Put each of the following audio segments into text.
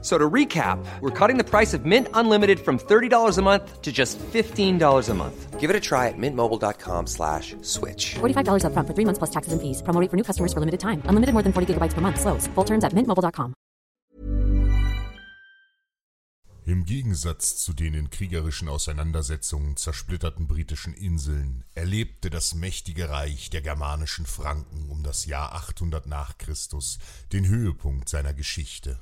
So to recap, we're cutting the price of Mint Unlimited from $30 a month to just $15 a month. Give it a try at mintmobile.com slash switch. $45 upfront for three months plus taxes and fees. Promo rate for new customers for limited time. Unlimited more than 40 gigabytes per month. Slows. Full terms at mintmobile.com. Im Gegensatz zu den in kriegerischen Auseinandersetzungen zersplitterten britischen Inseln erlebte das mächtige Reich der germanischen Franken um das Jahr 800 nach Christus den Höhepunkt seiner Geschichte.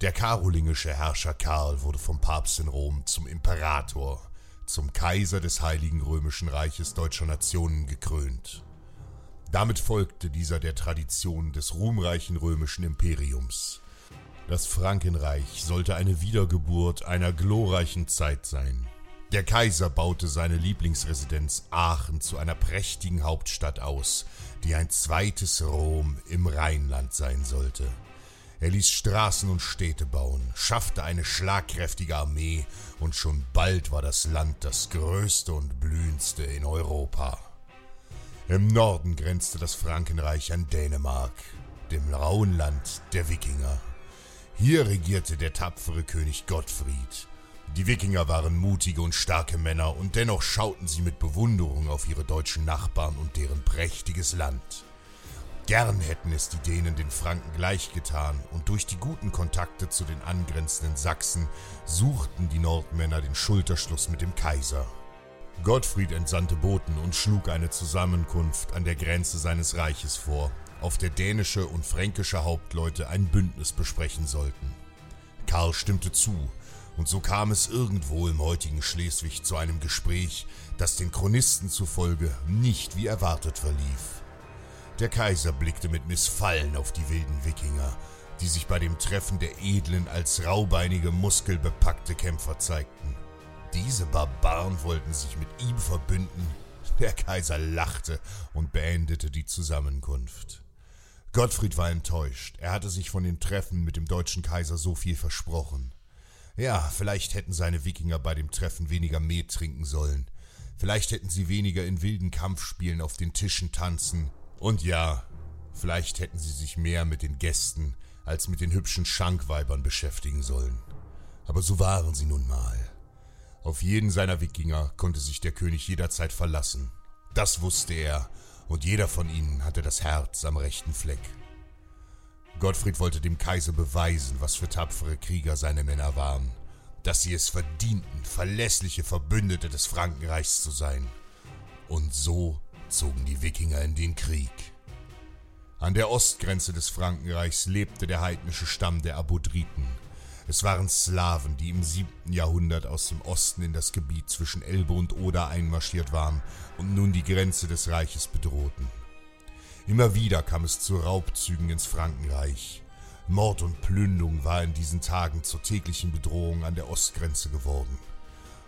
Der karolingische Herrscher Karl wurde vom Papst in Rom zum Imperator, zum Kaiser des Heiligen Römischen Reiches deutscher Nationen gekrönt. Damit folgte dieser der Tradition des ruhmreichen römischen Imperiums. Das Frankenreich sollte eine Wiedergeburt einer glorreichen Zeit sein. Der Kaiser baute seine Lieblingsresidenz Aachen zu einer prächtigen Hauptstadt aus, die ein zweites Rom im Rheinland sein sollte. Er ließ Straßen und Städte bauen, schaffte eine schlagkräftige Armee und schon bald war das Land das größte und blühendste in Europa. Im Norden grenzte das Frankenreich an Dänemark, dem rauen Land der Wikinger. Hier regierte der tapfere König Gottfried. Die Wikinger waren mutige und starke Männer und dennoch schauten sie mit Bewunderung auf ihre deutschen Nachbarn und deren prächtiges Land. Gern hätten es die Dänen den Franken gleichgetan, und durch die guten Kontakte zu den angrenzenden Sachsen suchten die Nordmänner den Schulterschluss mit dem Kaiser. Gottfried entsandte Boten und schlug eine Zusammenkunft an der Grenze seines Reiches vor, auf der dänische und fränkische Hauptleute ein Bündnis besprechen sollten. Karl stimmte zu, und so kam es irgendwo im heutigen Schleswig zu einem Gespräch, das den Chronisten zufolge nicht wie erwartet verlief. Der Kaiser blickte mit Missfallen auf die wilden Wikinger, die sich bei dem Treffen der Edlen als raubeinige, muskelbepackte Kämpfer zeigten. Diese Barbaren wollten sich mit ihm verbünden. Der Kaiser lachte und beendete die Zusammenkunft. Gottfried war enttäuscht. Er hatte sich von dem Treffen mit dem deutschen Kaiser so viel versprochen. Ja, vielleicht hätten seine Wikinger bei dem Treffen weniger Met trinken sollen. Vielleicht hätten sie weniger in wilden Kampfspielen auf den Tischen tanzen und ja, vielleicht hätten sie sich mehr mit den Gästen als mit den hübschen Schankweibern beschäftigen sollen. Aber so waren sie nun mal. Auf jeden seiner Wikinger konnte sich der König jederzeit verlassen. Das wusste er, und jeder von ihnen hatte das Herz am rechten Fleck. Gottfried wollte dem Kaiser beweisen, was für tapfere Krieger seine Männer waren, dass sie es verdienten, verlässliche Verbündete des Frankenreichs zu sein. Und so zogen die Wikinger in den Krieg. An der Ostgrenze des Frankenreichs lebte der heidnische Stamm der Abodriten. Es waren Slawen, die im siebten Jahrhundert aus dem Osten in das Gebiet zwischen Elbe und Oder einmarschiert waren und nun die Grenze des Reiches bedrohten. Immer wieder kam es zu Raubzügen ins Frankenreich. Mord und Plünderung war in diesen Tagen zur täglichen Bedrohung an der Ostgrenze geworden.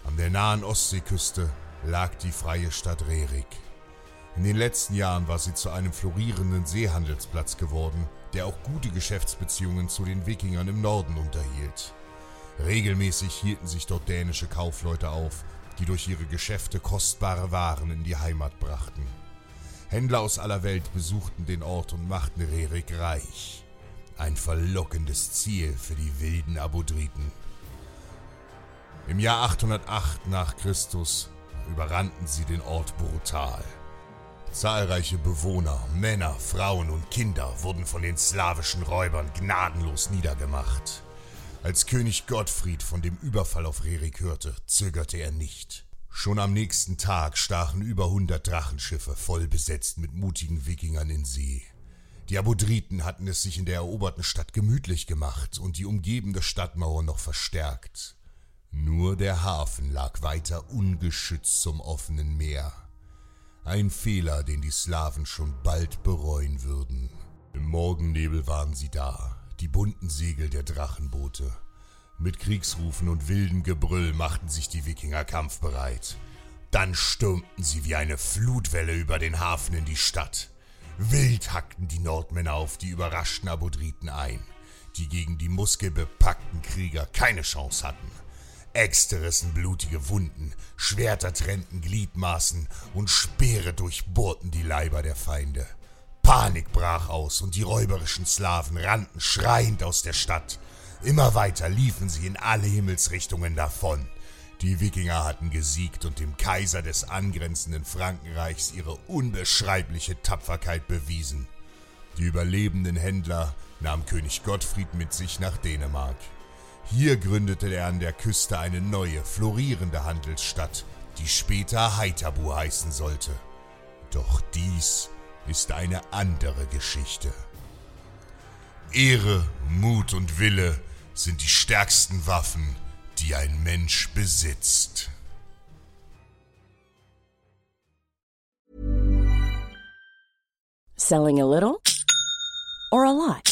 An der nahen Ostseeküste lag die freie Stadt Rerik. In den letzten Jahren war sie zu einem florierenden Seehandelsplatz geworden, der auch gute Geschäftsbeziehungen zu den Wikingern im Norden unterhielt. Regelmäßig hielten sich dort dänische Kaufleute auf, die durch ihre Geschäfte kostbare Waren in die Heimat brachten. Händler aus aller Welt besuchten den Ort und machten Rerik reich. Ein verlockendes Ziel für die wilden Abodriten. Im Jahr 808 nach Christus überrannten sie den Ort brutal. Zahlreiche Bewohner, Männer, Frauen und Kinder wurden von den slawischen Räubern gnadenlos niedergemacht. Als König Gottfried von dem Überfall auf Rerik hörte, zögerte er nicht. Schon am nächsten Tag stachen über hundert Drachenschiffe voll besetzt mit mutigen Wikingern in See. Die Abodriten hatten es sich in der eroberten Stadt gemütlich gemacht und die umgebende Stadtmauer noch verstärkt. Nur der Hafen lag weiter ungeschützt zum offenen Meer. Ein Fehler, den die Slawen schon bald bereuen würden. Im Morgennebel waren sie da, die bunten Segel der Drachenboote. Mit Kriegsrufen und wildem Gebrüll machten sich die Wikinger kampfbereit. Dann stürmten sie wie eine Flutwelle über den Hafen in die Stadt. Wild hackten die Nordmänner auf die überraschten Abodriten ein. die gegen die muskelbepackten Krieger keine Chance hatten. Äxte rissen blutige Wunden, Schwerter trennten Gliedmaßen und Speere durchbohrten die Leiber der Feinde. Panik brach aus und die räuberischen Slawen rannten schreiend aus der Stadt. Immer weiter liefen sie in alle Himmelsrichtungen davon. Die Wikinger hatten gesiegt und dem Kaiser des angrenzenden Frankenreichs ihre unbeschreibliche Tapferkeit bewiesen. Die überlebenden Händler nahm König Gottfried mit sich nach Dänemark. Hier gründete er an der Küste eine neue, florierende Handelsstadt, die später Haithabu heißen sollte. Doch dies ist eine andere Geschichte. Ehre, Mut und Wille sind die stärksten Waffen, die ein Mensch besitzt. Selling a little or a lot?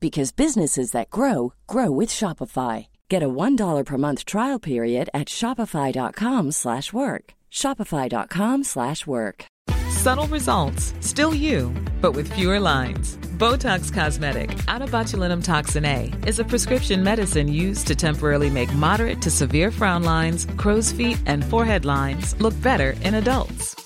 because businesses that grow grow with Shopify. Get a $1 per month trial period at shopify.com/work. shopify.com/work. Subtle results, still you, but with fewer lines. Botox Cosmetic, out of botulinum toxin A, is a prescription medicine used to temporarily make moderate to severe frown lines, crow's feet, and forehead lines look better in adults.